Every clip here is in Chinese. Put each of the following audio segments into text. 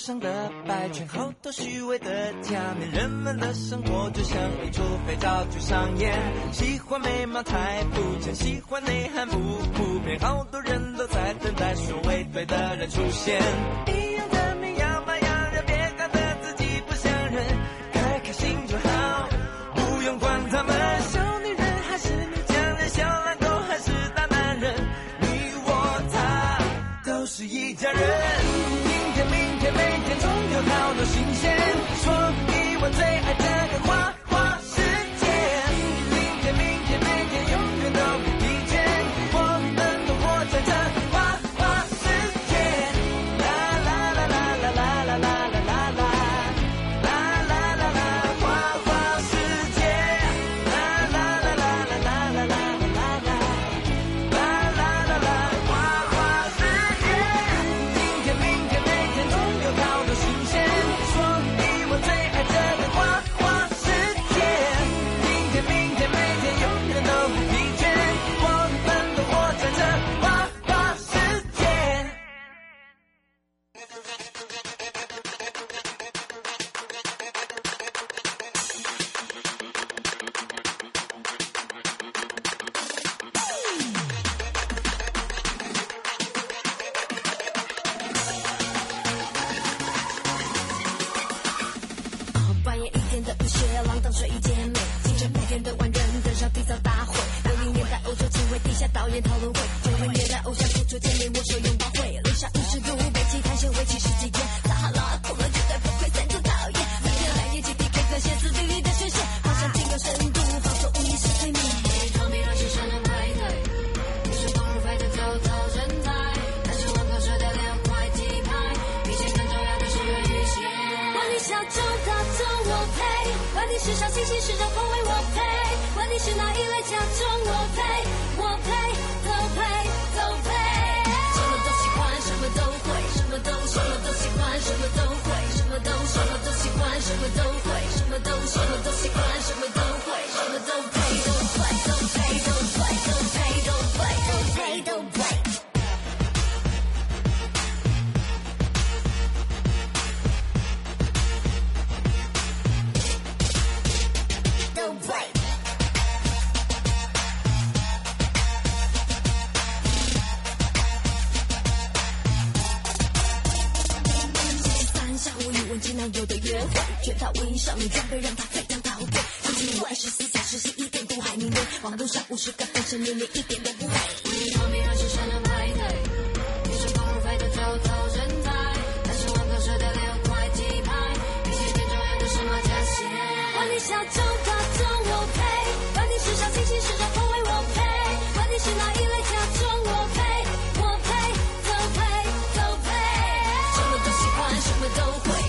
上的白圈，好多虚伪的假面，人们的生活就像一出肥皂剧上演。喜欢美貌太肤浅，喜欢内涵不普遍，好多人都在等待所谓对的人出现。say I with all the 我都会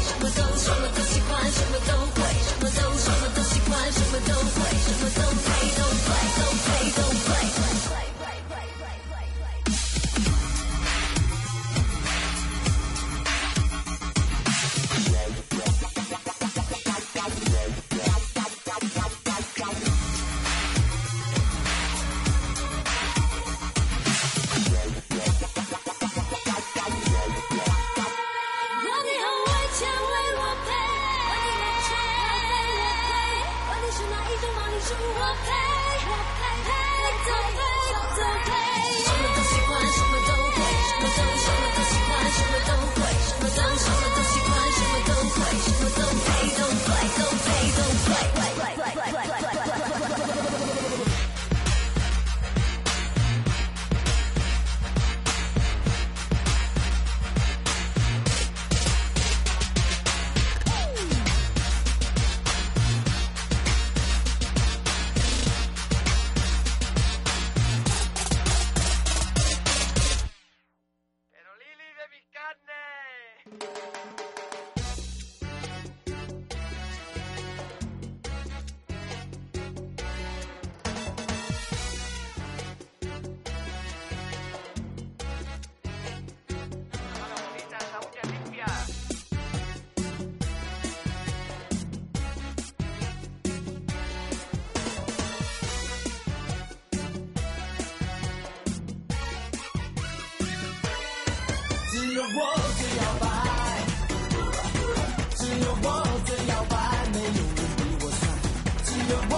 我最摇摆只有我最摇摆没有人比我帅。只有我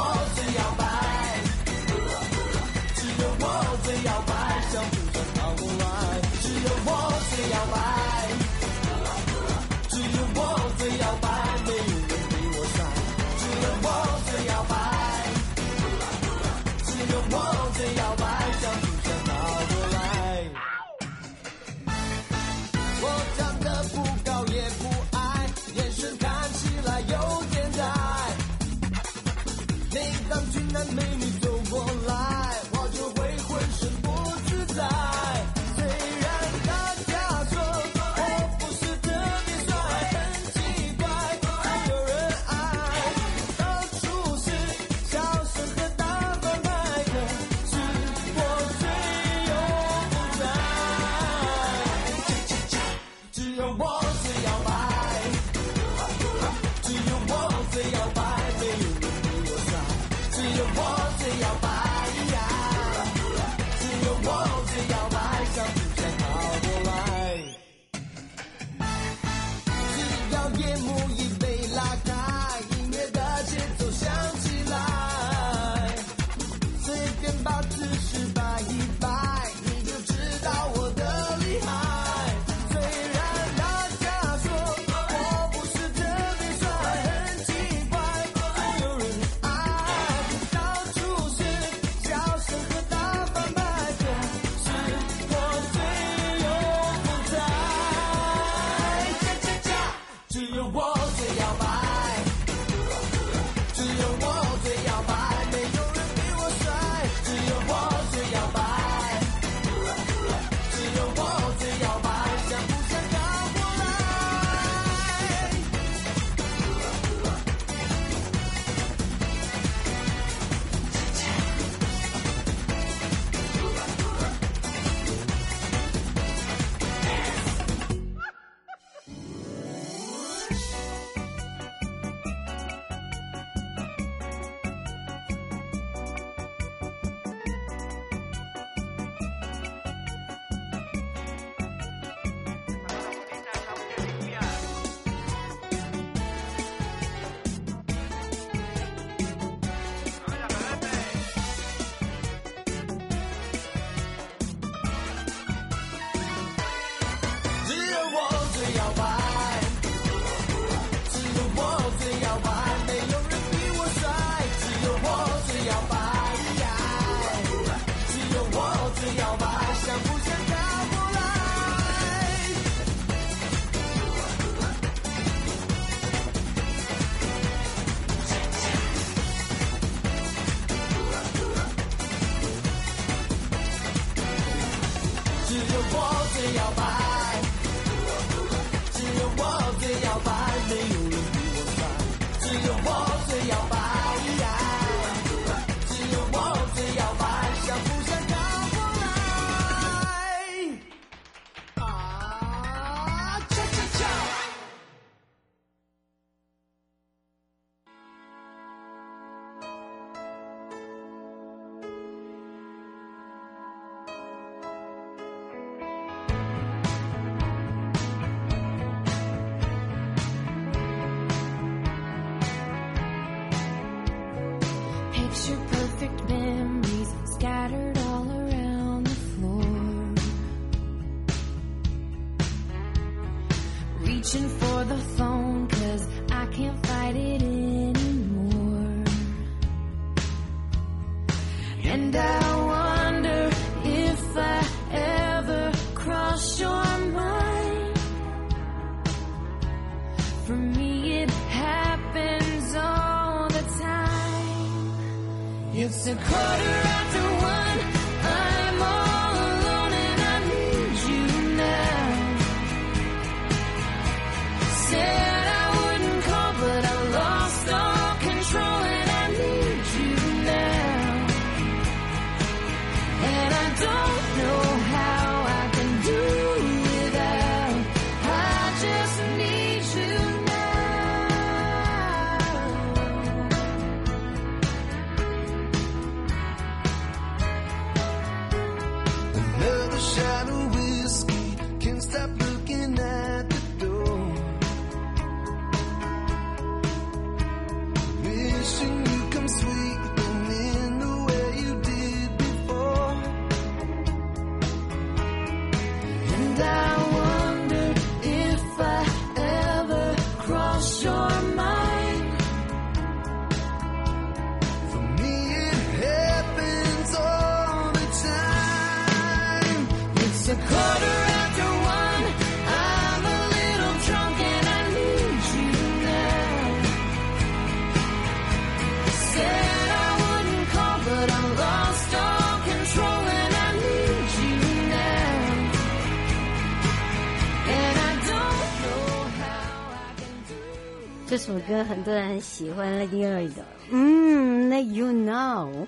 首歌很多人很喜欢 Lady Gaga 的，嗯，Let You Know，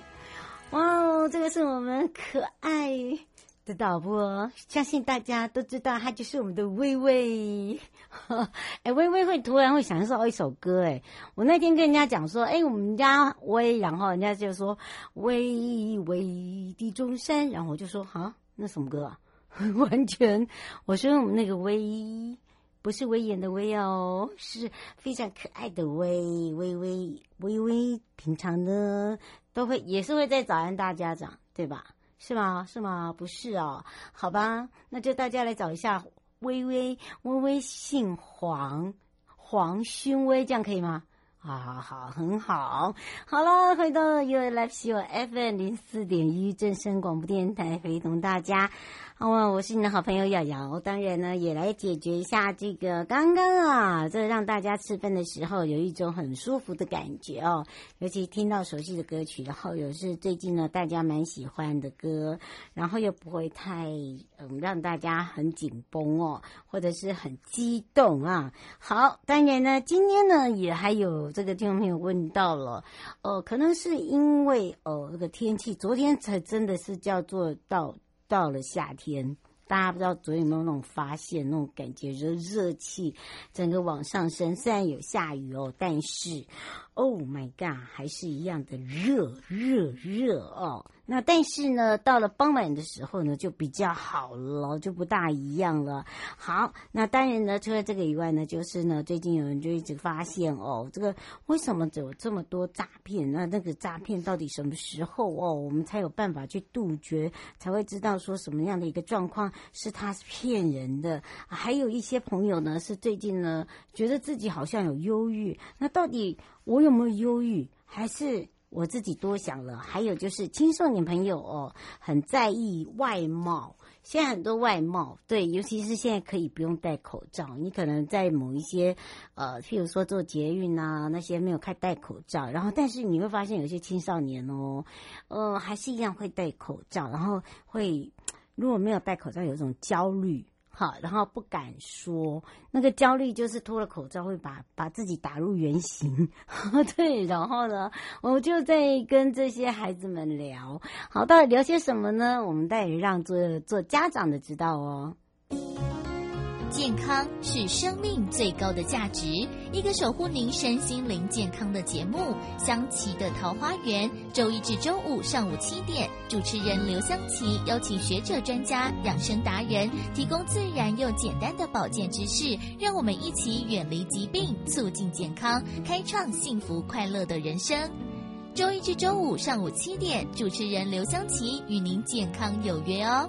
哇哦，这个是我们可爱的导播，相信大家都知道，她就是我们的薇薇。哎，薇薇会突然会想到一首歌，哎，我那天跟人家讲说，哎，我们家薇，然后人家就说巍巍地中山，然后我就说，啊，那什么歌啊？完全，我说我们那个薇。不是威严的威哦，是非常可爱的威威威威威。平常呢都会也是会在早安大家长，对吧？是吗？是吗？不是哦，好吧，那就大家来找一下威威。威威姓黄，黄勋威，这样可以吗？好好好，很好。好了，回到 U Live Show FM 零四点一正声广播电台，陪同大家。好啊，我是你的好朋友瑶瑶，当然呢，也来解决一下这个刚刚啊，这让大家吃饭的时候有一种很舒服的感觉哦。尤其听到熟悉的歌曲，然后有是最近呢大家蛮喜欢的歌，然后又不会太嗯让大家很紧绷哦，或者是很激动啊。好，当然呢，今天呢也还有这个听众朋友问到了，哦、可能是因为哦、呃、这个天气，昨天才真的是叫做到。到了夏天，大家不知道昨天有没有那种发现，那种感觉，热热气整个往上升。虽然有下雨哦，但是，Oh my God，还是一样的热热热哦。那但是呢，到了傍晚的时候呢，就比较好了，就不大一样了。好，那当然呢，除了这个以外呢，就是呢，最近有人就一直发现哦，这个为什么有这么多诈骗？那那个诈骗到底什么时候哦，我们才有办法去杜绝，才会知道说什么样的一个状况是他是骗人的？还有一些朋友呢，是最近呢，觉得自己好像有忧郁，那到底我有没有忧郁？还是？我自己多想了，还有就是青少年朋友哦，很在意外貌。现在很多外貌，对，尤其是现在可以不用戴口罩。你可能在某一些呃，譬如说做捷运啊，那些没有开戴口罩，然后但是你会发现有些青少年哦，呃，还是一样会戴口罩，然后会如果没有戴口罩，有一种焦虑。好，然后不敢说，那个焦虑就是脱了口罩会把把自己打入原形，对，然后呢，我就在跟这些孩子们聊，好，到底聊些什么呢？我们待会让做做家长的知道哦。健康是生命最高的价值。一个守护您身心灵健康的节目《香琪的桃花源》，周一至周五上午七点，主持人刘香琪邀请学者、专家、养生达人，提供自然又简单的保健知识，让我们一起远离疾病，促进健康，开创幸福快乐的人生。周一至周五上午七点，主持人刘香琪与您健康有约哦。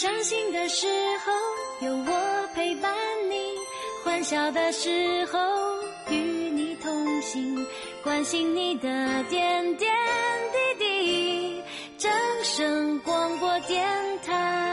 伤心的时候有我陪伴你，欢笑的时候与你同行，关心你的点点滴滴。正声广播电台，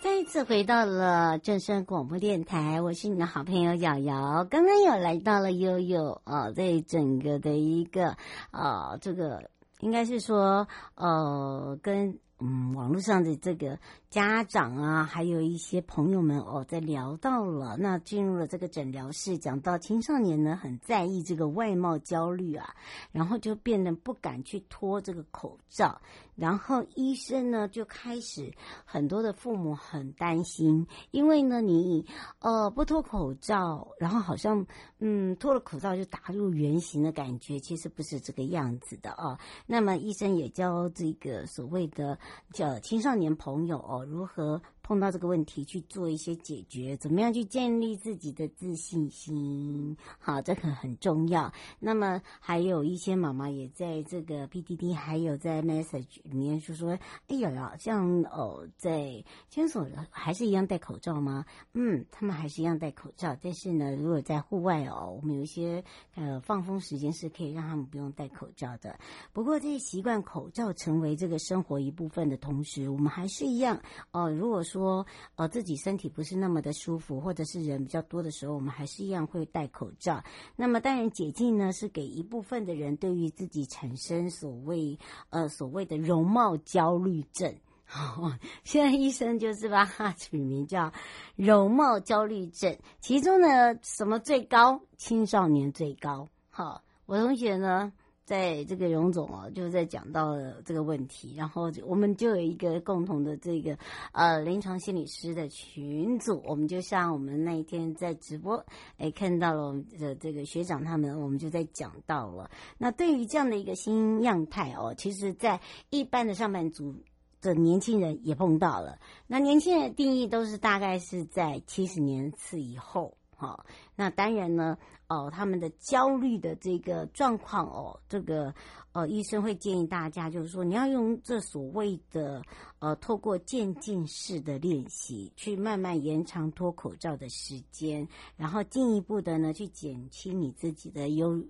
再一次回到了正声广播电台，我是你的好朋友瑶瑶。刚刚有来到了悠悠哦，在整个的一个啊，这个应该是说呃跟。嗯，网络上的这个家长啊，还有一些朋友们哦，在聊到了，那进入了这个诊疗室，讲到青少年呢，很在意这个外貌焦虑啊，然后就变得不敢去脱这个口罩。然后医生呢就开始，很多的父母很担心，因为呢你呃不脱口罩，然后好像嗯脱了口罩就打入原形的感觉，其实不是这个样子的哦。那么医生也教这个所谓的叫青少年朋友哦如何。碰到这个问题去做一些解决，怎么样去建立自己的自信心？好，这个很重要。那么还有一些妈妈也在这个 P D D，还有在 Message 里面就说：“哎呀呀，像哦，在诊所还是一样戴口罩吗？”嗯，他们还是一样戴口罩，但是呢，如果在户外哦，我们有一些呃放风时间是可以让他们不用戴口罩的。不过，这些习惯口罩成为这个生活一部分的同时，我们还是一样哦。如果说说呃自己身体不是那么的舒服，或者是人比较多的时候，我们还是一样会戴口罩。那么当然解禁呢，是给一部分的人对于自己产生所谓呃所谓的容貌焦虑症。哦，现在医生就是把它取名叫容貌焦虑症。其中呢，什么最高？青少年最高。好，我同学呢。在这个荣总哦，就在讲到了这个问题，然后我们就有一个共同的这个呃临床心理师的群组，我们就像我们那一天在直播，哎，看到了我们的这个学长他们，我们就在讲到了。那对于这样的一个新样态哦，其实在一般的上班族的年轻人也碰到了。那年轻人定义都是大概是在七十年次以后。好，那当然呢，哦，他们的焦虑的这个状况哦，这个呃，医生会建议大家，就是说你要用这所谓的呃，透过渐进式的练习，去慢慢延长脱口罩的时间，然后进一步的呢，去减轻你自己的忧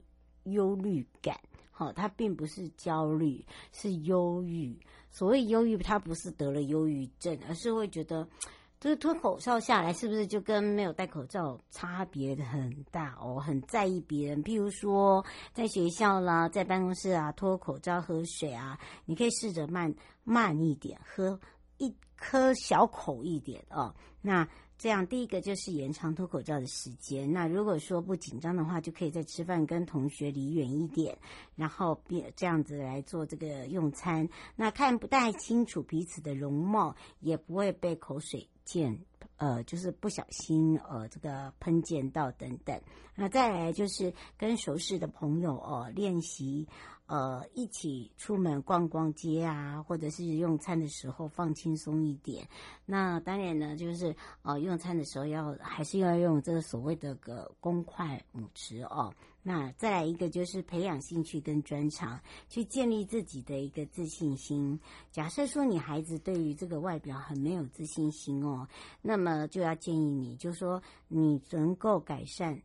忧虑感。好，它并不是焦虑，是忧郁。所谓忧郁，它不是得了忧郁症，而是会觉得。就是脱口罩下来，是不是就跟没有戴口罩差别很大哦？很在意别人，譬如说在学校啦，在办公室啊，脱口罩喝水啊，你可以试着慢慢一点喝，一颗小口一点哦。那这样第一个就是延长脱口罩的时间。那如果说不紧张的话，就可以在吃饭跟同学离远一点，然后变这样子来做这个用餐。那看不太清楚彼此的容貌，也不会被口水。溅，呃，就是不小心，呃，这个喷溅到等等。那再来就是跟熟识的朋友哦，练习，呃，一起出门逛逛街啊，或者是用餐的时候放轻松一点。那当然呢，就是呃，用餐的时候要还是要用这个所谓的个公筷母匙哦。那再来一个就是培养兴趣跟专长，去建立自己的一个自信心。假设说你孩子对于这个外表很没有自信心哦，那么就要建议你，就说你能够改善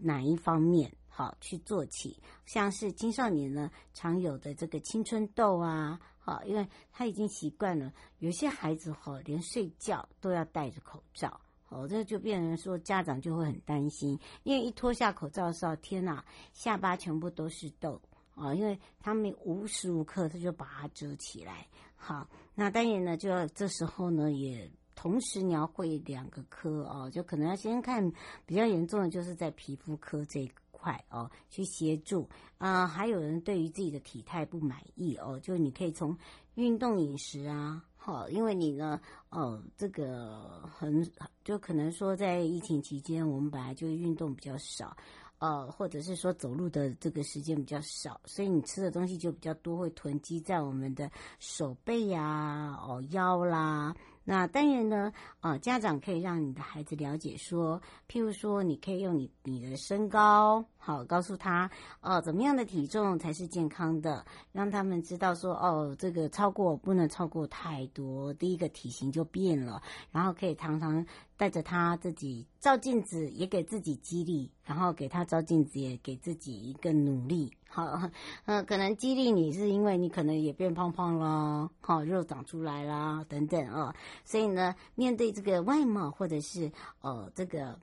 哪一方面，好去做起。像是青少年呢常有的这个青春痘啊，好，因为他已经习惯了，有些孩子哈连睡觉都要戴着口罩。哦，这就变成说家长就会很担心，因为一脱下口罩的时候，天哪，下巴全部都是痘啊！因为他们无时无刻他就把它遮起来。好，那当然呢，就要这时候呢，也同时你要会两个科哦，就可能要先看比较严重的，就是在皮肤科这一块哦，去协助啊。还有人对于自己的体态不满意哦，就你可以从运动饮食啊。好，因为你呢，哦，这个很就可能说，在疫情期间，我们本来就运动比较少，呃，或者是说走路的这个时间比较少，所以你吃的东西就比较多，会囤积在我们的手背呀、哦腰啦。那当然呢，呃，家长可以让你的孩子了解说，譬如说，你可以用你你的身高，好，告诉他，哦，怎么样的体重才是健康的，让他们知道说，哦，这个超过不能超过太多，第一个体型就变了，然后可以常常带着他自己照镜子，也给自己激励，然后给他照镜子，也给自己一个努力。好，嗯、可能激励你是因为你可能也变胖胖了，好，肉长出来啦，等等啊、所以呢，面对这个外貌或者是呃这个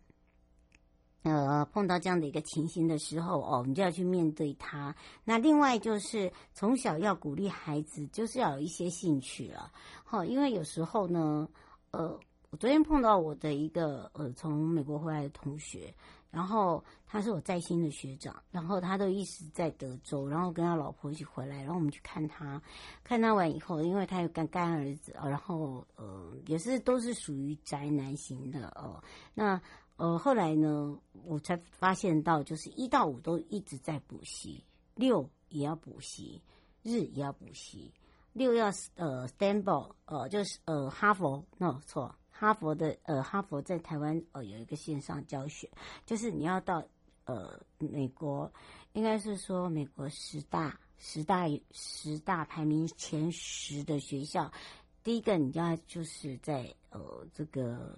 呃碰到这样的一个情形的时候哦，你就要去面对它。那另外就是从小要鼓励孩子，就是要有一些兴趣了，好，因为有时候呢，呃，我昨天碰到我的一个呃从美国回来的同学。然后他是我在新的学长，然后他都一直在德州，然后跟他老婆一起回来，然后我们去看他，看他完以后，因为他有干干儿子，然后呃也是都是属于宅男型的哦。那呃后来呢，我才发现到就是一到五都一直在补习，六也要补习，日也要补习，六要呃 Stanford 呃就是呃哈佛，no 错。哈佛的呃，哈佛在台湾呃有一个线上教学，就是你要到呃美国，应该是说美国十大十大十大排名前十的学校，第一个你要就是在呃这个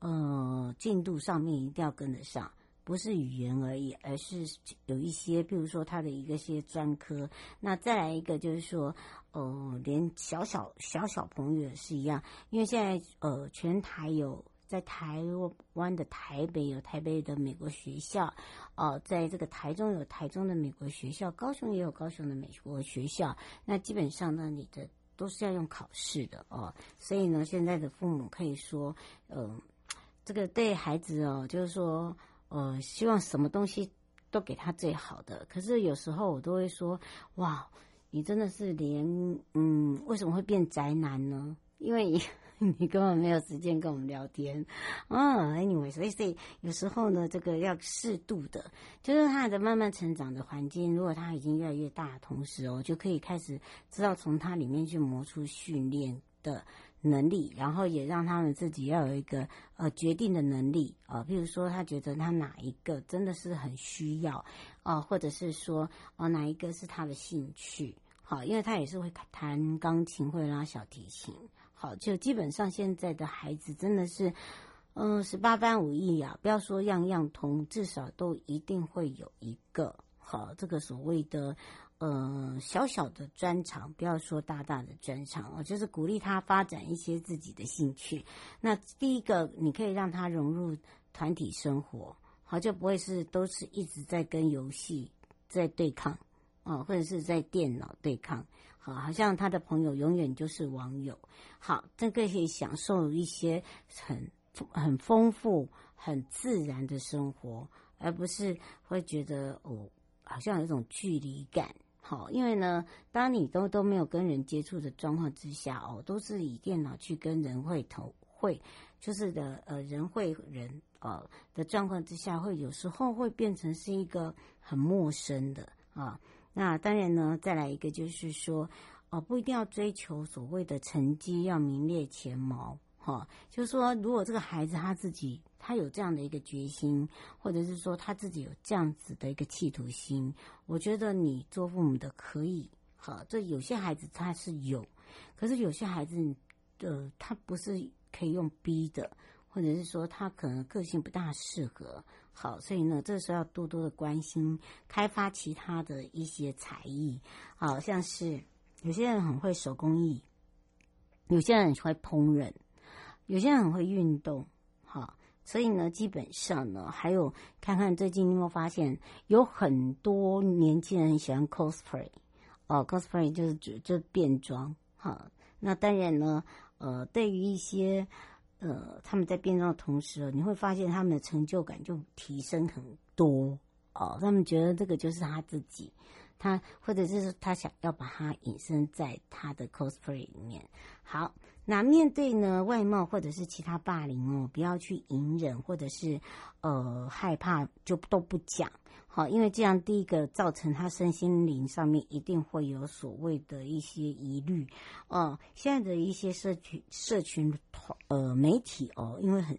呃进度上面一定要跟得上。不是语言而已，而是有一些，比如说他的一个些专科。那再来一个就是说，呃，连小小小小朋友也是一样，因为现在呃，全台有在台湾的台北有台北的美国学校，哦、在这个台中有台中的美国学校，高雄也有高雄的美国学校。那基本上呢，你的都是要用考试的哦、所以呢，现在的父母可以说，呃，这个对孩子哦，就是说。呃，希望什么东西都给他最好的。可是有时候我都会说，哇，你真的是连嗯，为什么会变宅男呢？因为你，根本没有时间跟我们聊天啊。Anyway，所以所以有时候呢，这个要适度的，就是他的慢慢成长的环境。如果他已经越来越大同时哦，就可以开始知道从他里面去磨出训练的。能力，然后也让他们自己要有一个呃决定的能力。啊、譬如说他觉得他哪一个真的是很需要啊、或者是说哦、呃、哪一个是他的兴趣，好，因为他也是会弹钢琴，会拉小提琴，好，就基本上现在的孩子真的是嗯十八般武艺啊，不要说样样通，至少都一定会有一个。好这个所谓的。呃，小小的专长，不要说大大的专长哦，就是鼓励他发展一些自己的兴趣。那第一个，你可以让他融入团体生活，好，就不会是都是一直在跟游戏在对抗，哦，或者是在电脑对抗，好，好像他的朋友永远就是网友。好，这个可以享受一些很很丰富、很自然的生活，而不是会觉得哦，好像有一种距离感。好，因为呢，当你都都没有跟人接触的状况之下，哦，都是以电脑去跟人会头会，就是的呃人会人呃的状况之下，会有时候会变成是一个很陌生的啊。那当然呢，再来一个就是说，哦，不一定要追求所谓的成绩要名列前茅。哈，就是说，如果这个孩子他自己他有这样的一个决心，或者是说他自己有这样子的一个企图心，我觉得你做父母的可以。好，这有些孩子他是有，可是有些孩子，呃，他不是可以用逼的，或者是说他可能个性不大适合。好，所以呢，这时候要多多的关心，开发其他的一些才艺。好像是有些人很会手工艺，有些人很会烹饪。有些人很会运动，所以呢，基本上呢，还有看看最近你有没有发现，有很多年轻人喜欢 cosplay，哦，cosplay 就是就就变装，哈。那当然呢，呃，对于一些呃他们在变装的同时，你会发现他们的成就感就提升很多，哦，他们觉得这个就是他自己。他或者就是他想要把它引申在他的 cosplay 里面。好，那面对呢外貌或者是其他霸凌哦，不要去隐忍或者是呃害怕，就都不讲。好，因为这样第一个造成他身心灵上面一定会有所谓的一些疑虑。哦，现在的一些社群社群呃媒体哦，因为很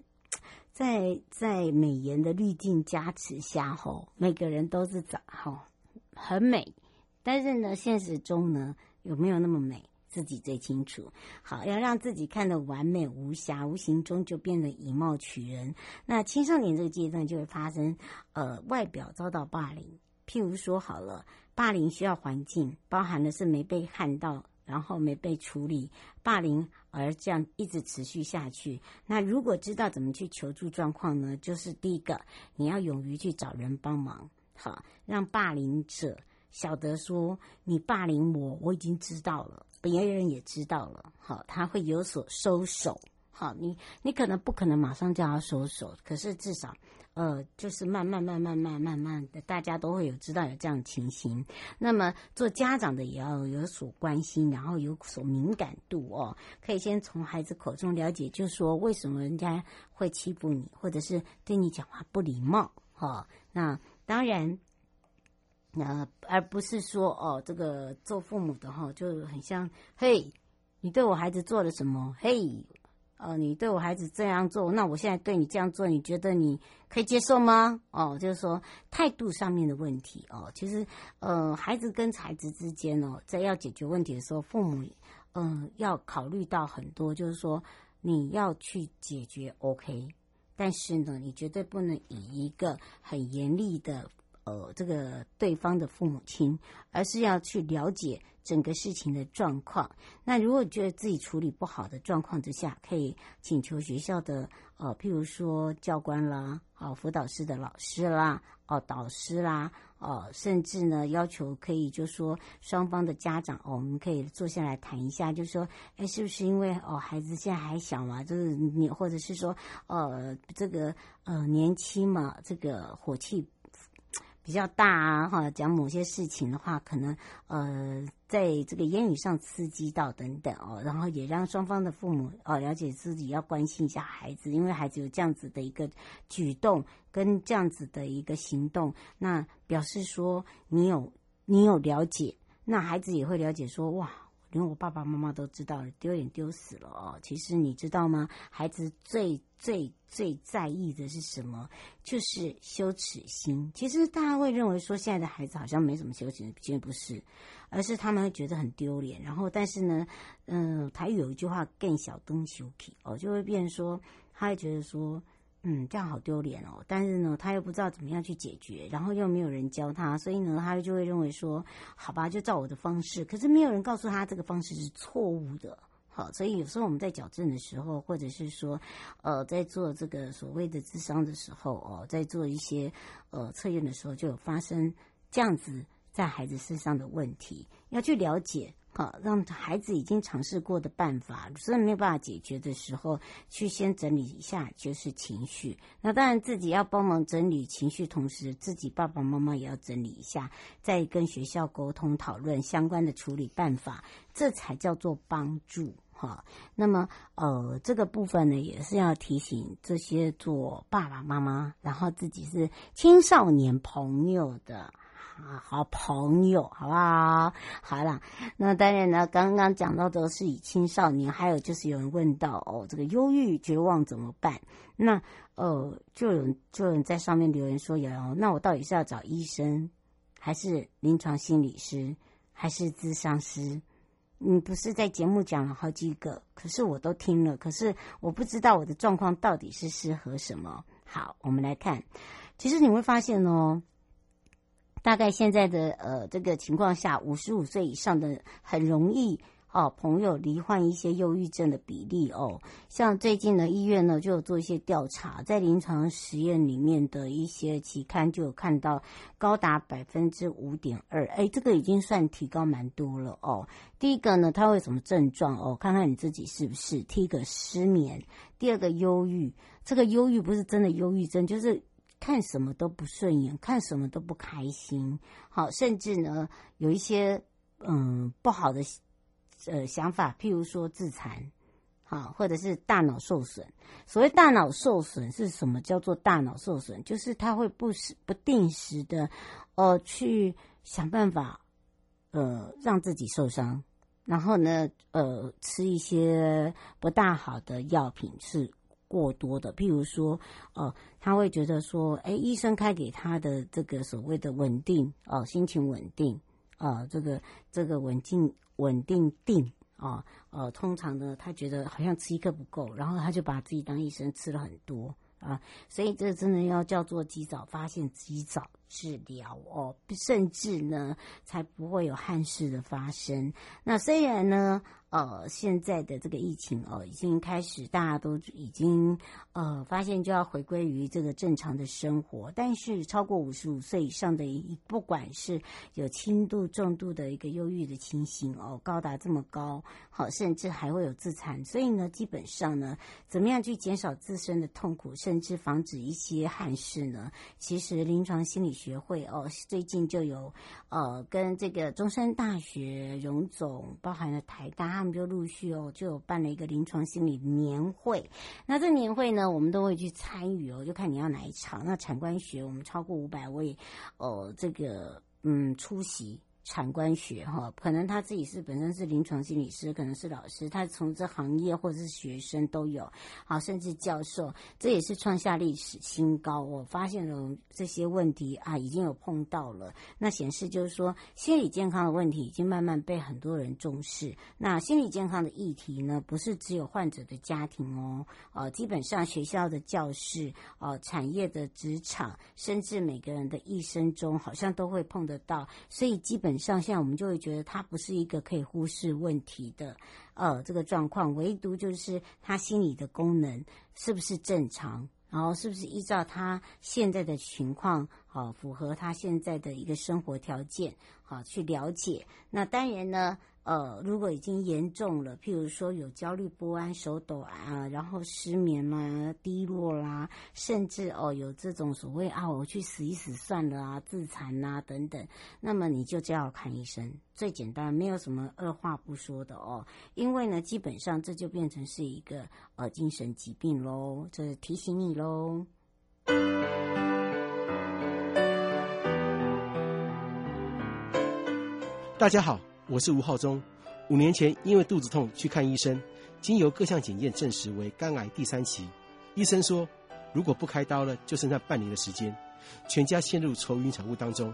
在在美颜的滤镜加持下，吼，每个人都是长好很美，但是呢，现实中呢有没有那么美？自己最清楚。好，要让自己看得完美无瑕，无形中就变得以貌取人。那青少年这个阶段就会发生，呃，外表遭到霸凌。譬如说，好了，霸凌需要环境，包含的是没被看到，然后没被处理，霸凌而这样一直持续下去。那如果知道怎么去求助状况呢？就是第一个，你要勇于去找人帮忙，好，让霸凌者晓得说你霸凌我，我已经知道了。别人也知道了，好，他会有所收手，好，你你可能不可能马上叫他收手，可是至少，呃，就是慢慢慢慢慢慢慢的，大家都会有知道有这样情形。那么做家长的也要有所关心，然后有所敏感度哦，可以先从孩子口中了解，就说为什么人家会欺负你，或者是对你讲话不礼貌，哈，那当然。那而不是说哦，这个做父母的哈就很像，嘿，你对我孩子做了什么？嘿，哦，你对我孩子这样做，那我现在对你这样做，你觉得你可以接受吗？哦，就是说态度上面的问题哦。其实，呃，孩子跟孩子之间哦，在要解决问题的时候，父母嗯、要考虑到很多，就是说你要去解决 OK，但是呢，你绝对不能以一个很严厉的。呃，这个对方的父母亲，而是要去了解整个事情的状况。那如果觉得自己处理不好的状况之下，可以请求学校的呃，譬如说教官啦，哦、辅导室的老师啦，哦、导师啦，哦、甚至呢要求可以就说双方的家长，我们可以坐下来谈一下，就说，哎，是不是因为哦孩子现在还小嘛，就是你或者是说，呃，这个呃年轻嘛，这个火气。比较大啊，哈，讲某些事情的话，可能呃，在这个言语上刺激到等等哦，然后也让双方的父母哦了解自己要关心一下孩子，因为孩子有这样子的一个举动跟这样子的一个行动，那表示说你有你有了解，那孩子也会了解说哇。连我爸爸妈妈都知道了，丢脸丢死了哦！其实你知道吗？孩子最最最在意的是什么？就是羞耻心。其实大家会认为说，现在的孩子好像没什么羞耻心，其实不是，而是他们会觉得很丢脸。然后，但是呢，嗯、台语有一句话“更小灯羞气”哦，就会变成说，他会觉得说。嗯，这样好丢脸哦。但是呢，他又不知道怎么样去解决，然后又没有人教他，所以呢，他就会认为说，好吧，就照我的方式。可是没有人告诉他这个方式是错误的。好，所以有时候我们在矫正的时候，或者是说，呃，在做这个所谓的智商的时候，哦，在做一些呃测验的时候，就有发生这样子在孩子身上的问题，要去了解。好，让孩子已经尝试过的办法，所以没有办法解决的时候，去先整理一下，就是情绪。那当然自己要帮忙整理情绪，同时自己爸爸妈妈也要整理一下，再跟学校沟通讨论相关的处理办法，这才叫做帮助。哈，那么呃，这个部分呢，也是要提醒这些做爸爸妈妈，然后自己是青少年朋友的。啊，好朋友，好不好？好了，那当然呢，刚刚讲到的是以青少年，还有就是有人问到哦，这个忧郁、绝望怎么办？那呃，就有就有人在上面留言说，瑶瑶，那我到底是要找医生，还是临床心理师，还是咨商师？你不是在节目讲了好几个，可是我都听了，可是我不知道我的状况到底是适合什么。好，我们来看，其实你会发现哦。大概现在的呃这个情况下，五十五岁以上的很容易哦，朋友罹患一些忧郁症的比例哦，像最近的医院呢就有做一些调查，在临床实验里面的一些期刊就有看到高达百分之五点二，哎，这个已经算提高蛮多了哦。第一个呢，它会什么症状哦？看看你自己是不是。第一个失眠，第二个忧郁，这个忧郁不是真的忧郁症，就是。看什么都不顺眼，看什么都不开心，好，甚至呢有一些嗯不好的呃想法，譬如说自残。好，或者是大脑受损。所谓大脑受损是什么？叫做大脑受损，就是他会不时、不定时的，呃，去想办法，呃，让自己受伤。然后呢，呃，吃一些不大好的药品是过多的。譬如说，呃，他会觉得说，哎，医生开给他的这个所谓的稳定，哦、呃，心情稳定，呃，这个这个稳定稳定定。啊，呃，通常呢，他觉得好像吃一颗不够，然后他就把自己当医生吃了很多啊，所以这真的要叫做及早发现、及早治疗哦，甚至呢，才不会有憾事的发生。那虽然呢，呃，现在的这个疫情哦，已经开始，大家都已经呃发现就要回归于这个正常的生活，但是超过五十五岁以上的，不管是有轻度、重度的一个忧郁的情形哦，高达这么高，好，甚至还会有自残。所以呢，基本上呢，怎么样去减少自身的痛苦，甚至防止一些憾事呢？其实临床心理学会哦，最近就有呃跟这个中山大学荣总，包含了台大。他们就陆续哦，就办了一个临床心理年会。那这年会呢，我们都会去参与哦，就看你要哪一场。那产官学，我们超过五百位哦，这个嗯出席。产官学哈，可能他自己是本身是临床心理师，可能是老师，他从这行业或者是学生都有，好，甚至教授，这也是创下历史新高。我发现了这些问题啊，已经有碰到了，那显示就是说，心理健康的问题已经慢慢被很多人重视。那心理健康的议题呢，不是只有患者的家庭哦，呃，基本上学校的教室，呃，产业的职场，甚至每个人的一生中，好像都会碰得到，所以基本。上下我们就会觉得他不是一个可以忽视问题的，呃，这个状况，唯独就是他心理的功能是不是正常，然后是不是依照他现在的情况，好、符合他现在的一个生活条件，好、去了解。那当然呢。呃，如果已经严重了，譬如说有焦虑不安、手抖啊，然后失眠啦、低落啦，甚至哦有这种所谓啊，我去死一死算了啊，自残啊等等，那么你就就要看医生，最简单，没有什么二话不说的哦，因为呢，基本上这就变成是一个呃精神疾病喽，这是提醒你喽。大家好。我是吴浩中，五年前因为肚子痛去看医生，经由各项检验证实为肝癌第三期。医生说，如果不开刀了，就剩下半年的时间，全家陷入愁云惨雾当中。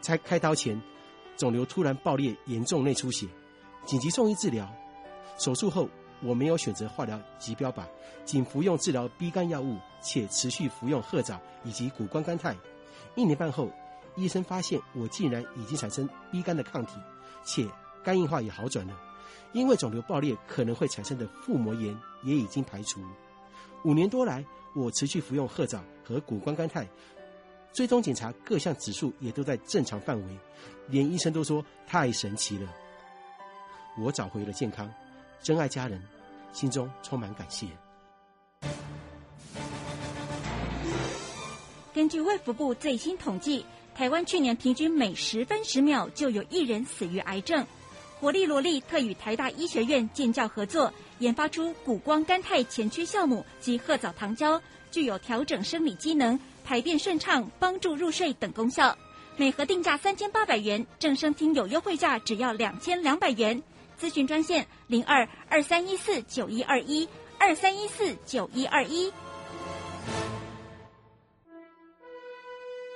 在开刀前，肿瘤突然爆裂，严重内出血，紧急送医治疗。手术后，我没有选择化疗及标靶，仅服用治疗 B 肝药物，且持续服用褐藻以及谷胱甘肽。一年半后，医生发现我竟然已经产生 B 肝的抗体。且肝硬化也好转了，因为肿瘤爆裂可能会产生的腹膜炎也已经排除。五年多来，我持续服用褐藻和谷胱甘肽，追踪检查各项指数也都在正常范围，连医生都说太神奇了。我找回了健康，珍爱家人，心中充满感谢。根据卫福部最新统计。台湾去年平均每十分十秒就有一人死于癌症。活力萝莉特与台大医学院建教合作，研发出谷胱甘肽前驱酵母及褐藻糖胶，具有调整生理机能、排便顺畅、帮助入睡等功效。每盒定价三千八百元，正声听有优惠价只要两千两百元。咨询专线零二二三一四九一二一二三一四九一二一。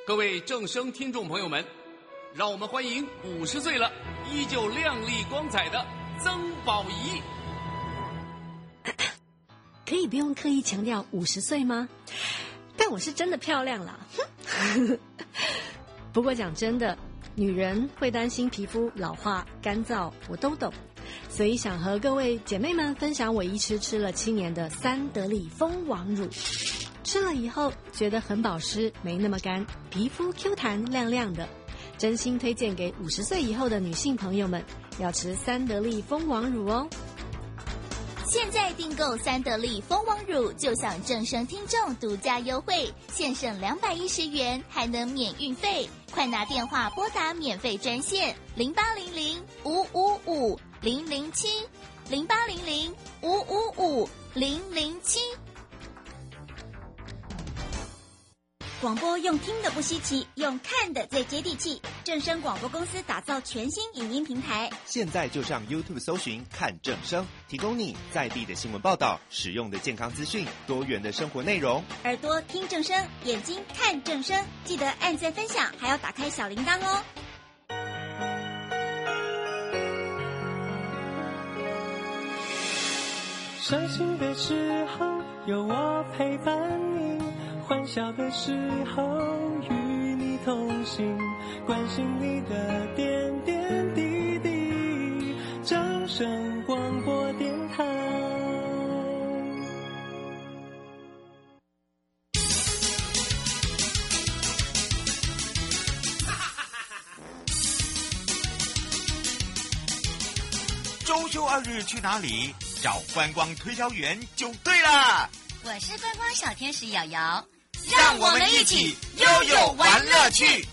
各位正声听众朋友们，让我们欢迎五十岁了依旧亮丽光彩的曾宝仪。可以不用刻意强调五十岁吗？但我是真的漂亮了。不过讲真的，女人会担心皮肤老化、干燥，我都懂。所以想和各位姐妹们分享我一吃吃了七年的三得利蜂王乳。吃了以后觉得很保湿，没那么干，皮肤 Q 弹亮亮的，真心推荐给五十岁以后的女性朋友们，要吃三得利蜂王乳哦。现在订购三得利蜂王乳，就享正声听众独家优惠，现省两百一十元，还能免运费。快拿电话拨打免费专线零八零零五五五零零七零八零零五五五零零七。广播用听的不稀奇，用看的最接地气。正声广播公司打造全新影音平台，现在就上 YouTube 搜寻看正声，提供你在地的新闻报道、使用的健康资讯、多元的生活内容。耳朵听正声，眼睛看正声，记得按赞分享，还要打开小铃铛哦。伤心的时候有我陪伴你。欢笑的时候与你同行，关心你的点点滴滴。掌声广播电台。周休二日去哪里？找观光推销员就对了。我是观光小天使瑶瑶。让我们一起悠悠玩乐趣。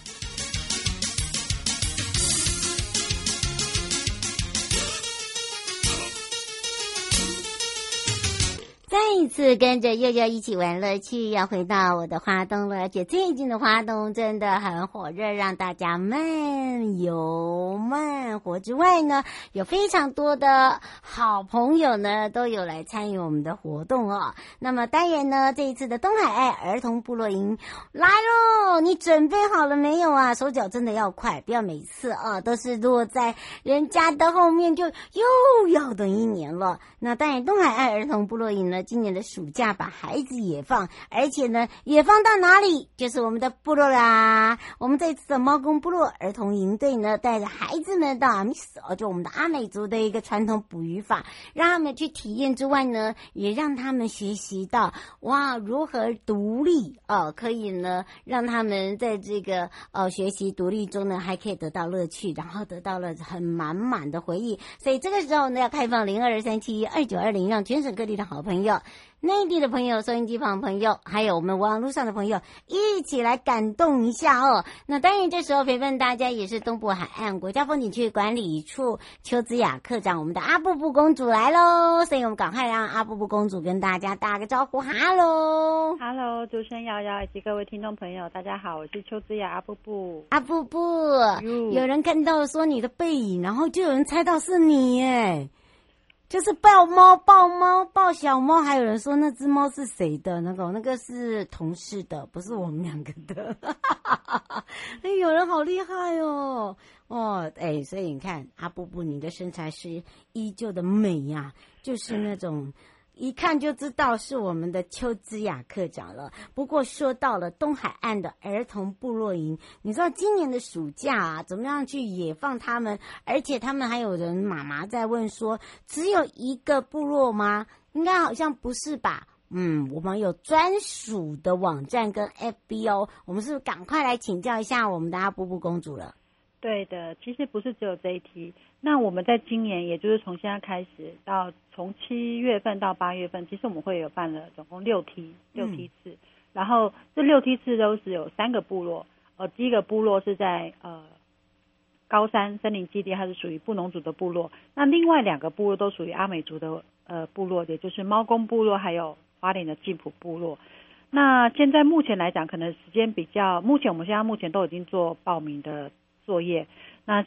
再一次跟着悠悠一起玩乐趣，要回到我的花东了。而且最近的花东真的很火热，让大家慢游慢活之外呢，有非常多的好朋友呢都有来参与我们的活动哦。那么当然呢，这一次的东海爱儿童部落营来喽，你准备好了没有啊？手脚真的要快，不要每次啊都是落在人家的后面，就又要等一年了。那当然，东海爱儿童部落营呢。今年的暑假把孩子也放，而且呢，也放到哪里？就是我们的部落啦。我们这次的猫公部落儿童营队呢，带着孩子们到阿美族，就我们的阿美族的一个传统捕鱼法，让他们去体验之外呢，也让他们学习到哇，如何独立哦，可以呢，让他们在这个呃学习独立中呢，还可以得到乐趣，然后得到了很满满的回忆。所以这个时候呢，要开放零二二三七二九二零，让全省各地的好朋友。内地的朋友、收音机旁的朋友，还有我们网络上的朋友，一起来感动一下哦。那当然，这时候陪伴大家也是东部海岸国家风景区管理处邱子雅课长，我们的阿布布公主来喽。所以我们赶快让阿布布公主跟大家打个招呼，哈喽，哈喽，主持人瑶瑶以及各位听众朋友，大家好，我是邱子雅阿布布。阿布布，有人看到说你的背影，然后就有人猜到是你耶。就是抱猫、抱猫、抱小猫，还有人说那只猫是谁的？那个、那个是同事的，不是我们两个的。哎，有人好厉害哦！哦，哎，所以你看，阿布布，你的身材是依旧的美呀、就是那种。一看就知道是我们的邱姿雅课长了。不过说到了东海岸的儿童部落营，你知道今年的暑假啊，怎么样去野放他们？而且他们还有人妈妈在问说，只有一个部落吗？应该好像不是吧？嗯，我们有专属的网站跟 FB 哦。我们是不是赶快来请教一下我们的阿布布公主了？对的，其实不是只有这一题。那我们在今年，也就是从现在开始到从七月份到八月份，其实我们会有办了总共六梯六梯次，嗯、然后这六梯次都是有三个部落。呃，第一个部落是在呃高山森林基地，它是属于布农族的部落。那另外两个部落都属于阿美族的呃部落，也就是猫公部落还有花莲的吉普部落。那现在目前来讲，可能时间比较，目前我们现在目前都已经做报名的。作业，那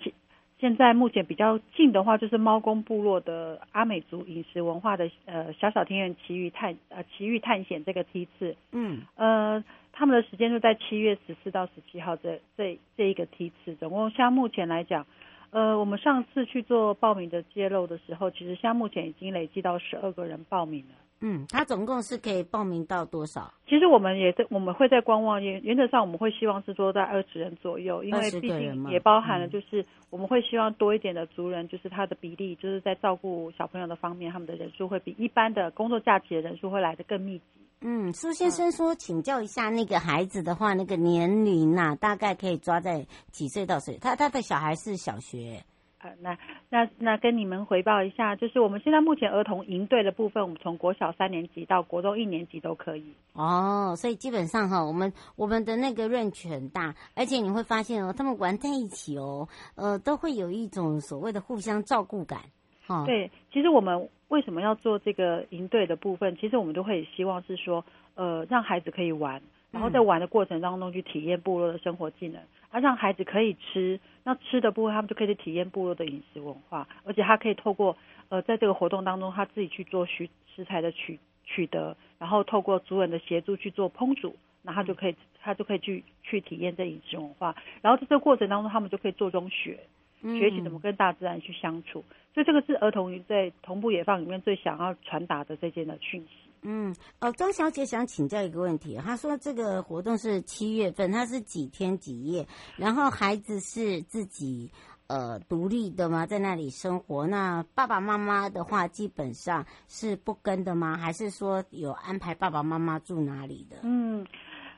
现现在目前比较近的话，就是猫公部落的阿美族饮食文化的呃小小田园奇遇探呃奇遇探险这个梯次，嗯呃他们的时间就在七月十四到十七号这这这一个梯次，总共像目前来讲，呃我们上次去做报名的揭露的时候，其实像目前已经累计到十二个人报名了。嗯，他总共是可以报名到多少？其实我们也在，我们会在观望，原原则上我们会希望是说在二十人左右，因为毕竟也包含了就是我们会希望多一点的族人，就是他的比例，就是在照顾小朋友的方面，他们的人数会比一般的工作假期的人数会来的更密集。嗯，苏先生说，请教一下那个孩子的话，那个年龄呐、啊，大概可以抓在几岁到岁？他他的小孩是小学。呃，那那那跟你们回报一下，就是我们现在目前儿童营队的部分，我们从国小三年级到国中一年级都可以。哦，所以基本上哈，我们我们的那个 range 很大，而且你会发现哦，他们玩在一起哦，呃，都会有一种所谓的互相照顾感。哦，对，其实我们为什么要做这个营队的部分？其实我们都会希望是说，呃，让孩子可以玩。然后在玩的过程当中去体验部落的生活技能，而让孩子可以吃，那吃的部分他们就可以去体验部落的饮食文化，而且他可以透过呃在这个活动当中他自己去做食食材的取取得，然后透过族人的协助去做烹煮，那他就可以他就可以去去体验这饮食文化，然后在这个过程当中他们就可以做中学，学习怎么跟大自然去相处，所以这个是儿童在同步野放里面最想要传达的这件的讯息。嗯，哦，张小姐想请教一个问题，她说这个活动是七月份，她是几天几夜？然后孩子是自己呃独立的吗？在那里生活？那爸爸妈妈的话基本上是不跟的吗？还是说有安排爸爸妈妈住哪里的？嗯。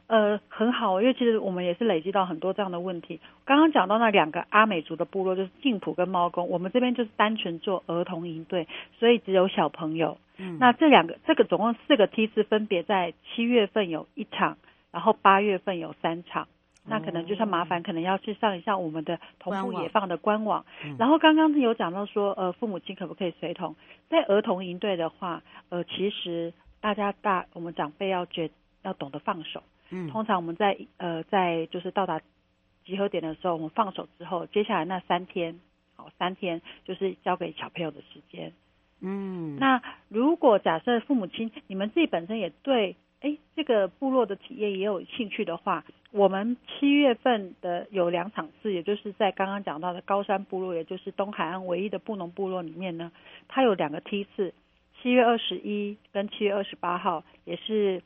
呃，很好，因为其实我们也是累积到很多这样的问题。刚刚讲到那两个阿美族的部落，就是静浦跟猫公，我们这边就是单纯做儿童营队，所以只有小朋友。嗯，那这两个，这个总共四个梯次，分别在七月份有一场，然后八月份有三场。那可能就是麻烦，可能要去上一下我们的同步野放的官网。然后刚刚有讲到说，呃，父母亲可不可以随同？在儿童营队的话，呃，其实大家大我们长辈要觉要懂得放手。嗯，通常我们在呃在就是到达集合点的时候，我们放手之后，接下来那三天，好三天就是交给小朋友的时间。嗯，那如果假设父母亲你们自己本身也对哎这个部落的体验也有兴趣的话，我们七月份的有两场次，也就是在刚刚讲到的高山部落，也就是东海岸唯一的布农部落里面呢，它有两个梯次，七月二十一跟七月二十八号也是。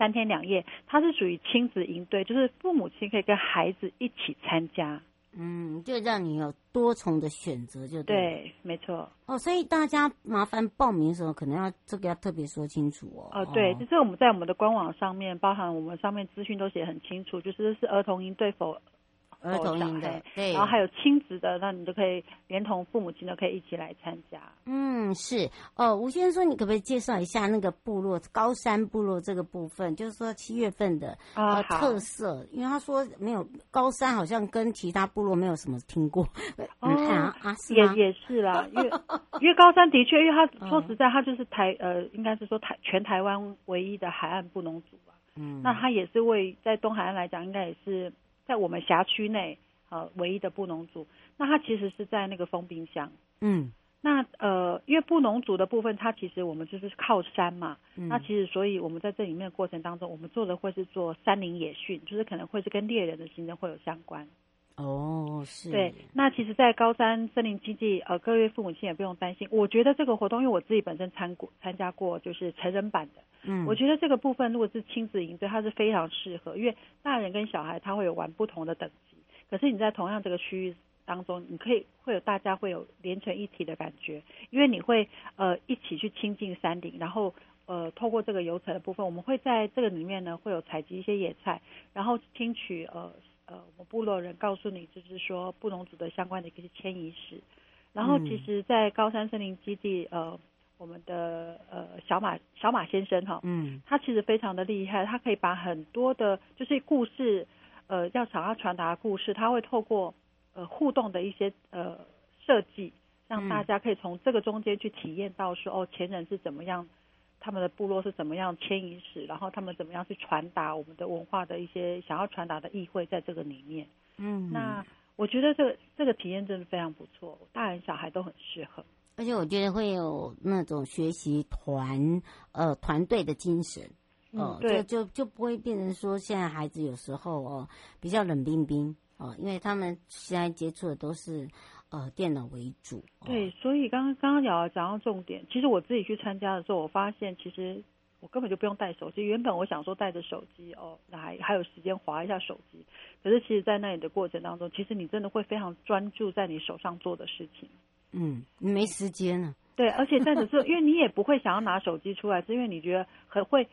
三天两夜，它是属于亲子营队，就是父母亲可以跟孩子一起参加，嗯，就让你有多重的选择，就对，对，没错。哦，所以大家麻烦报名的时候，可能要这个要特别说清楚哦。哦，对，就是我们在我们的官网上面，包含我们上面资讯都写很清楚，就是是儿童营队否。儿童营的，对，然后还有亲子的，那你就可以连同父母亲都可以一起来参加。嗯，是哦，吴先生说，你可不可以介绍一下那个部落高山部落这个部分？就是说七月份的呃特色，因为他说没有高山，好像跟其他部落没有什么听过。哦，啊，啊是也也是啦，因为因为高山的确，因为他说实在，他就是台呃，应该是说台全台湾唯一的海岸布农族吧。嗯，那他也是为在东海岸来讲，应该也是。在我们辖区内，呃，唯一的布农族，那它其实是在那个封冰箱。嗯，那呃，因为布农族的部分，它其实我们就是靠山嘛。嗯，那其实所以我们在这里面的过程当中，我们做的会是做山林野训，就是可能会是跟猎人的行程会有相关。哦，是。对，那其实，在高山森林基地，呃，各位父母亲也不用担心。我觉得这个活动，因为我自己本身参过参加过，就是成人版的。嗯，我觉得这个部分如果是亲子营队，它是非常适合，因为大人跟小孩他会有玩不同的等级，可是你在同样这个区域当中，你可以会有大家会有连成一体的感觉，因为你会呃一起去亲近山顶，然后呃透过这个游程的部分，我们会在这个里面呢会有采集一些野菜，然后听取呃呃我们部落人告诉你，就是说布农族的相关的一些迁移史，然后其实，在高山森林基地呃。我们的呃小马小马先生哈，嗯，他其实非常的厉害，他可以把很多的，就是故事，呃，要想要传达的故事，他会透过呃互动的一些呃设计，让大家可以从这个中间去体验到说，哦，前人是怎么样，他们的部落是怎么样迁移史，然后他们怎么样去传达我们的文化的一些想要传达的意会在这个里面，嗯，那我觉得这个这个体验真的非常不错，大人小孩都很适合。而且我觉得会有那种学习团呃团队的精神，哦、呃，就就就不会变成说现在孩子有时候哦、呃、比较冷冰冰哦、呃，因为他们现在接触的都是呃电脑为主。对，所以刚刚刚刚讲讲到重点，其实我自己去参加的时候，我发现其实我根本就不用带手机。原本我想说带着手机哦，那还还有时间划一下手机，可是其实，在那里的过程当中，其实你真的会非常专注在你手上做的事情。嗯，没时间了。对，而且在此时候，因为你也不会想要拿手机出来，是因为你觉得很会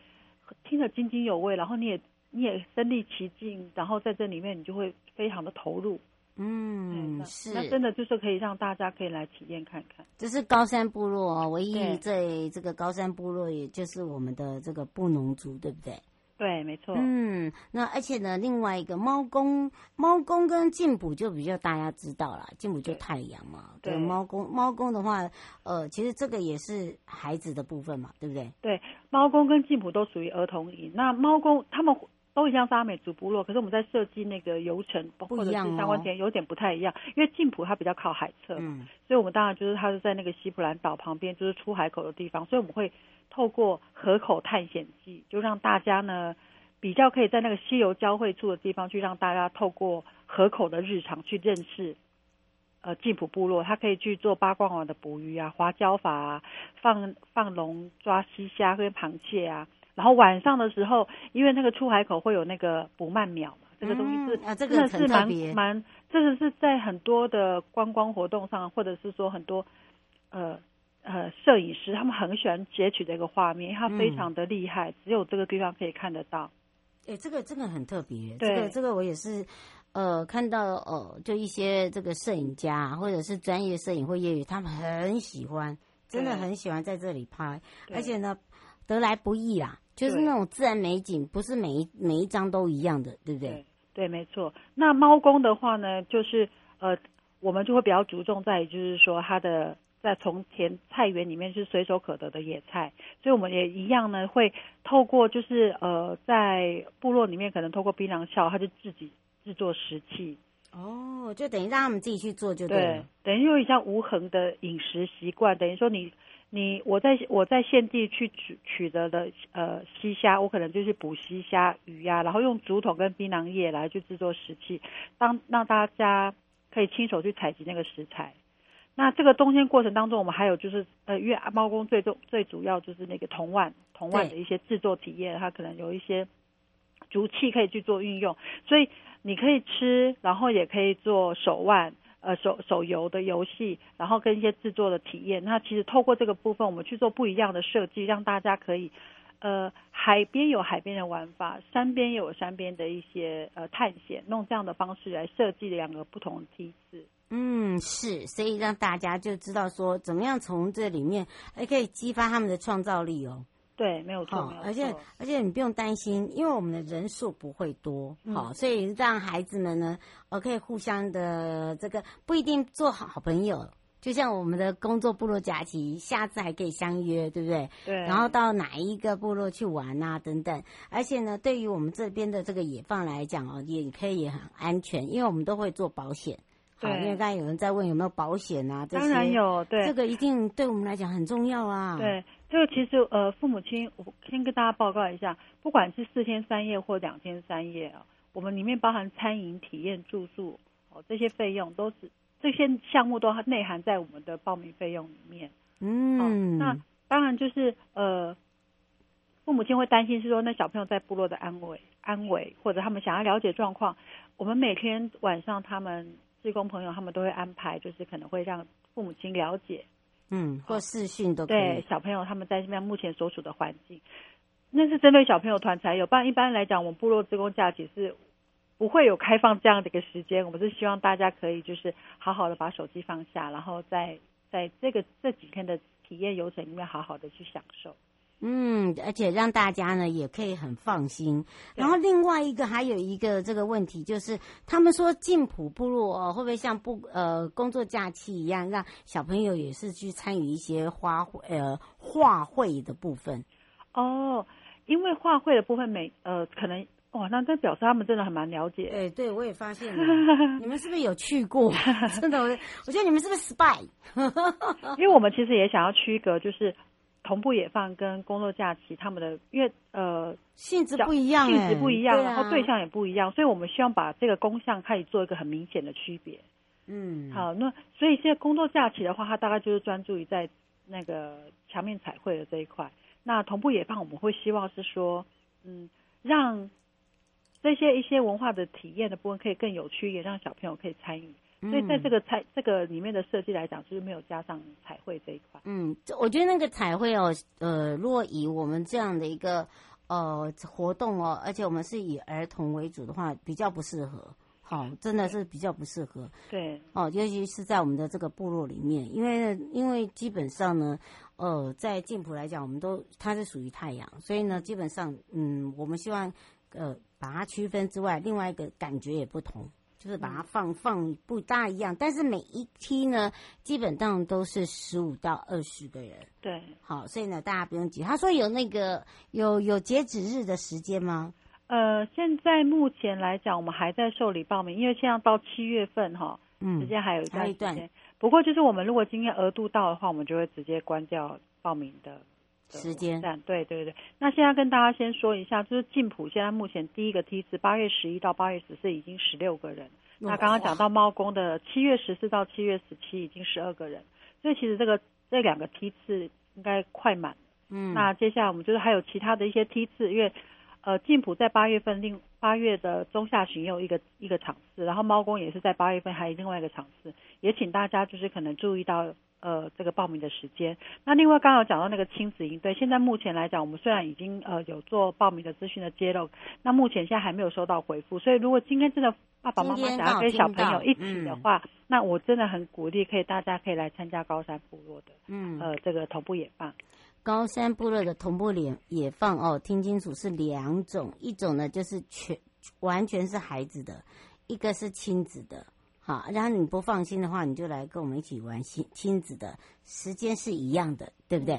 听得津津有味，然后你也你也身临其境，然后在这里面你就会非常的投入。嗯，是，那真的就是可以让大家可以来体验看看。这是高山部落哦，唯一在这个高山部落，也就是我们的这个布农族，对不对？对，没错。嗯，那而且呢，另外一个猫公，猫公跟进补就比较大家知道了，进补就太阳嘛。对，对猫公，猫公的话，呃，其实这个也是孩子的部分嘛，对不对？对，猫公跟进补都属于儿童营。那猫公他们都一样是阿美族部落，可是我们在设计那个游程或者是相关点有点不太一样，因为进补它比较靠海侧嘛，嗯，所以我们当然就是它是在那个西普兰岛旁边，就是出海口的地方，所以我们会。透过河口探险记，就让大家呢比较可以在那个溪流交汇处的地方去让大家透过河口的日常去认识，呃，进埔部落，他可以去做八卦网的捕鱼啊、划礁法啊、放放龙抓溪虾跟螃蟹啊。然后晚上的时候，因为那个出海口会有那个捕鳗苗嘛，这个东西是、嗯啊这个、真的是蛮蛮，这个是在很多的观光活动上，或者是说很多呃。呃，摄影师他们很喜欢截取这个画面，它非常的厉害，嗯，只有这个地方可以看得到。哎，这个真的很特别。对，这个这个我也是，呃，看到呃，就一些这个摄影家或者是专业摄影或业余，他们很喜欢，真的很喜欢在这里拍，而且呢，得来不易啦，就是那种自然美景，不是每一每一张都一样的，对不对？对，对，没错。那猫公的话呢，就是呃，我们就会比较注重在于，就是说它的。在从前菜园里面是随手可得的野菜，所以我们也一样呢，会透过就是呃，在部落里面可能透过槟榔肖，他就自己制作食器。哦，就等于让他们自己去做就对了。对，等于有一项无痕的饮食习惯，等于说你你我在我在现地去取取得的呃溪虾，我可能就是捕溪虾鱼呀、啊，然后用竹筒跟槟榔叶来去制作食器，当让大家可以亲手去采集那个食材。那这个冬天过程当中，我们还有就是，呃，因为猫公最重最主要就是那个铜腕，铜腕的一些制作体验，它可能有一些竹器可以去做运用，所以你可以吃，然后也可以做手腕，呃，手手游的游戏，然后跟一些制作的体验。那其实透过这个部分，我们去做不一样的设计，让大家可以，呃，海边有海边的玩法，山边有山边的一些呃探险，用这样的方式来设计两个不同的梯次。嗯，是，所以让大家就知道说，怎么样从这里面还可以激发他们的创造力哦。对，没有错，哦、而且而且你不用担心，因为我们的人数不会多，好、嗯，所以让孩子们呢，呃，可以互相的这个不一定做好好朋友，就像我们的工作部落假期，下次还可以相约，对不对？对。然后到哪一个部落去玩啊，等等。而且呢，对于我们这边的这个野放来讲哦，也可以也很安全，因为我们都会做保险。对，因为刚才有人在问有没有保险啊？这些当然有，对，这个一定对我们来讲很重要啊。对，这个其实呃，父母亲，我先跟大家报告一下，不管是四天三夜或两天三夜啊，我们里面包含餐饮、体验、住宿哦，这些费用都是这些项目都内含在我们的报名费用里面。嗯，哦、那当然就是呃，父母亲会担心是说，那小朋友在部落的安危、安危，或者他们想要了解状况，我们每天晚上他们。志工朋友他们都会安排，就是可能会让父母亲了解，嗯，或视讯都可以。对小朋友他们在这边目前所处的环境，那是针对小朋友团才有。不然一般来讲，我们部落志工假期是不会有开放这样的一个时间。我们是希望大家可以就是好好的把手机放下，然后在在这个这几天的体验游程里面好好的去享受。嗯，而且让大家呢也可以很放心。然后另外一个还有一个这个问题，就是他们说进普部落哦，会不会像不呃工作假期一样，让小朋友也是去参与一些花卉呃画会的部分？哦，因为画会的部分每呃可能哇，那这表示他们真的还蛮了解。对对，我也发现了，你们是不是有去过？真的，我觉得你们是不是 spy？因为我们其实也想要区隔，就是。同步野放跟工作假期，他们的因为呃性质不一样，性质不一样，然后对象也不一样，所以我们希望把这个工项可以做一个很明显的区别。嗯，好，那所以现在工作假期的话，它大概就是专注于在那个墙面彩绘的这一块。那同步野放，我们会希望是说，嗯，让这些一些文化的体验的部分可以更有趣，也让小朋友可以参与。所以在这个彩这个里面的设计来讲，就是没有加上彩绘这一块。嗯，我觉得那个彩绘哦，呃，若以我们这样的一个呃活动哦，而且我们是以儿童为主的话，比较不适合。好、哦，真的是比较不适合。对，哦，尤其是在我们的这个部落里面，因为因为基本上呢，呃，在净土来讲，我们都它是属于太阳，所以呢，基本上，嗯，我们希望呃把它区分之外，另外一个感觉也不同，就是把它放放不大一样，但是每一梯呢，基本上都是十五到二十个人。对，好，所以呢，大家不用急。他说有那个有有截止日的时间吗？呃，现在目前来讲，我们还在受理报名，因为现在到七月份哈，嗯，时间还有一段时间。不过就是我们如果今天额度到的话，我们就会直接关掉报名的，的时间。对对对。那现在跟大家先说一下，就是晋普现在目前第一个梯次八月十一到八月十四已经十六个人。那刚刚讲到猫公的七月十四到七月十七已经十二个人，所以其实这个这两个梯次应该快满。嗯。那接下来我们就是还有其他的一些梯次，因为。呃，净浦在八月份另八月的中下旬也有一个一个场次，然后猫公也是在八月份还有另外一个场次，也请大家就是可能注意到呃这个报名的时间。那另外刚刚有讲到那个亲子营对，现在目前来讲，我们虽然已经呃有做报名的资讯的揭露，那目前现在还没有收到回复，所以如果今天真的爸爸妈妈想要跟小朋友一起的话，嗯、那我真的很鼓励可以大家可以来参加高山部落的嗯呃这个同步野放。高山部落的同步野野放哦，听清楚是两种，一种呢就是全完全是孩子的，一个是亲子的。好，然后你不放心的话，你就来跟我们一起玩亲亲子的，时间是一样的，对不对？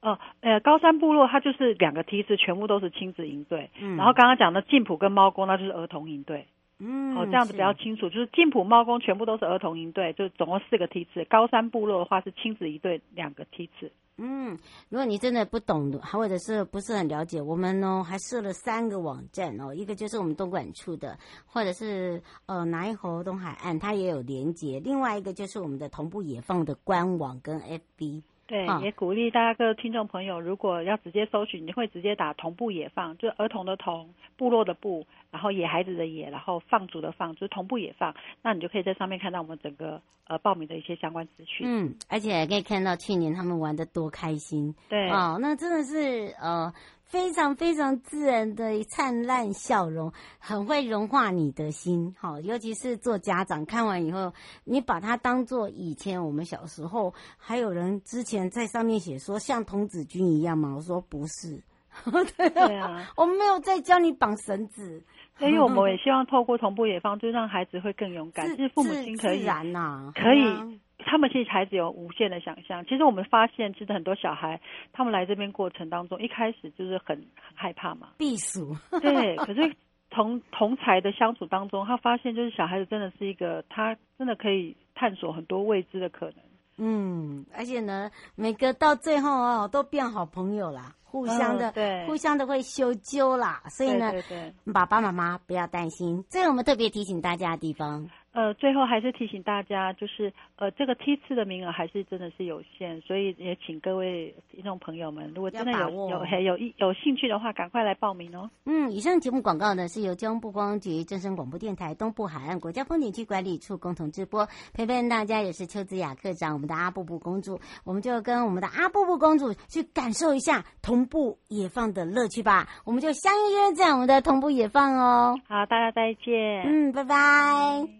哦，呃，高山部落它就是两个梯次，全部都是亲子营队。嗯，然后刚刚讲的净浦跟猫公，那就是儿童营队。嗯，哦，这样子比较清楚，是就是进浦猫公全部都是儿童营队，就总共四个梯次。高山部落的话是亲子一队两个梯次。嗯，如果你真的不懂，或者是不是很了解，我们呢还设了三个网站哦，一个就是我们东莞处的，或者是呃南一河东海岸，它也有连接；另外一个就是我们的同步野放的官网跟 FB。对，也鼓励大家各位听众朋友，如果要直接搜寻，你会直接打“同步野放”，就是儿童的童，部落的部，然后野孩子的野，然后放逐的放，就是同步野放。那你就可以在上面看到我们整个呃报名的一些相关资讯。嗯，而且也可以看到去年他们玩的多开心。对，哦，那真的是呃。非常非常自然的灿烂笑容，很会融化你的心。好，尤其是做家长看完以后，你把它当做以前我们小时候，还有人之前在上面写说像童子军一样吗？我说不是，对啊，对啊，我们没有在教你绑绳子，所以我们 也希望透过同步野放，就让孩子会更勇敢，就是父母亲可以然呐，可以。他们其实孩子有无限的想象。其实我们发现，其实很多小孩他们来这边过程当中，一开始就是很很害怕嘛，避暑。对，可是同同才的相处当中，他发现就是小孩子真的是一个，他真的可以探索很多未知的可能。嗯，而且呢，每个到最后哦，都变好朋友啦，互相的，哦、对，互相的会修纠啦。所以呢，对对对，爸爸妈妈不要担心。这个我们特别提醒大家的地方。呃，最后还是提醒大家，就是呃，这个梯次的名额还是真的是有限，所以也请各位听众朋友们，如果真的有有有有，有兴趣的话，赶快来报名哦。嗯，以上节目广告呢是由交通部观光局、正声广播电台、东部海岸国家风景区管理处共同直播，陪伴大家也是邱子雅课长，我们的阿布布公主，我们就跟我们的阿布布公主去感受一下同步野放的乐趣吧。我们就相约在我们的同步野放哦。好，大家再见。嗯，拜拜。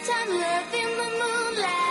summertime love in the moonlight.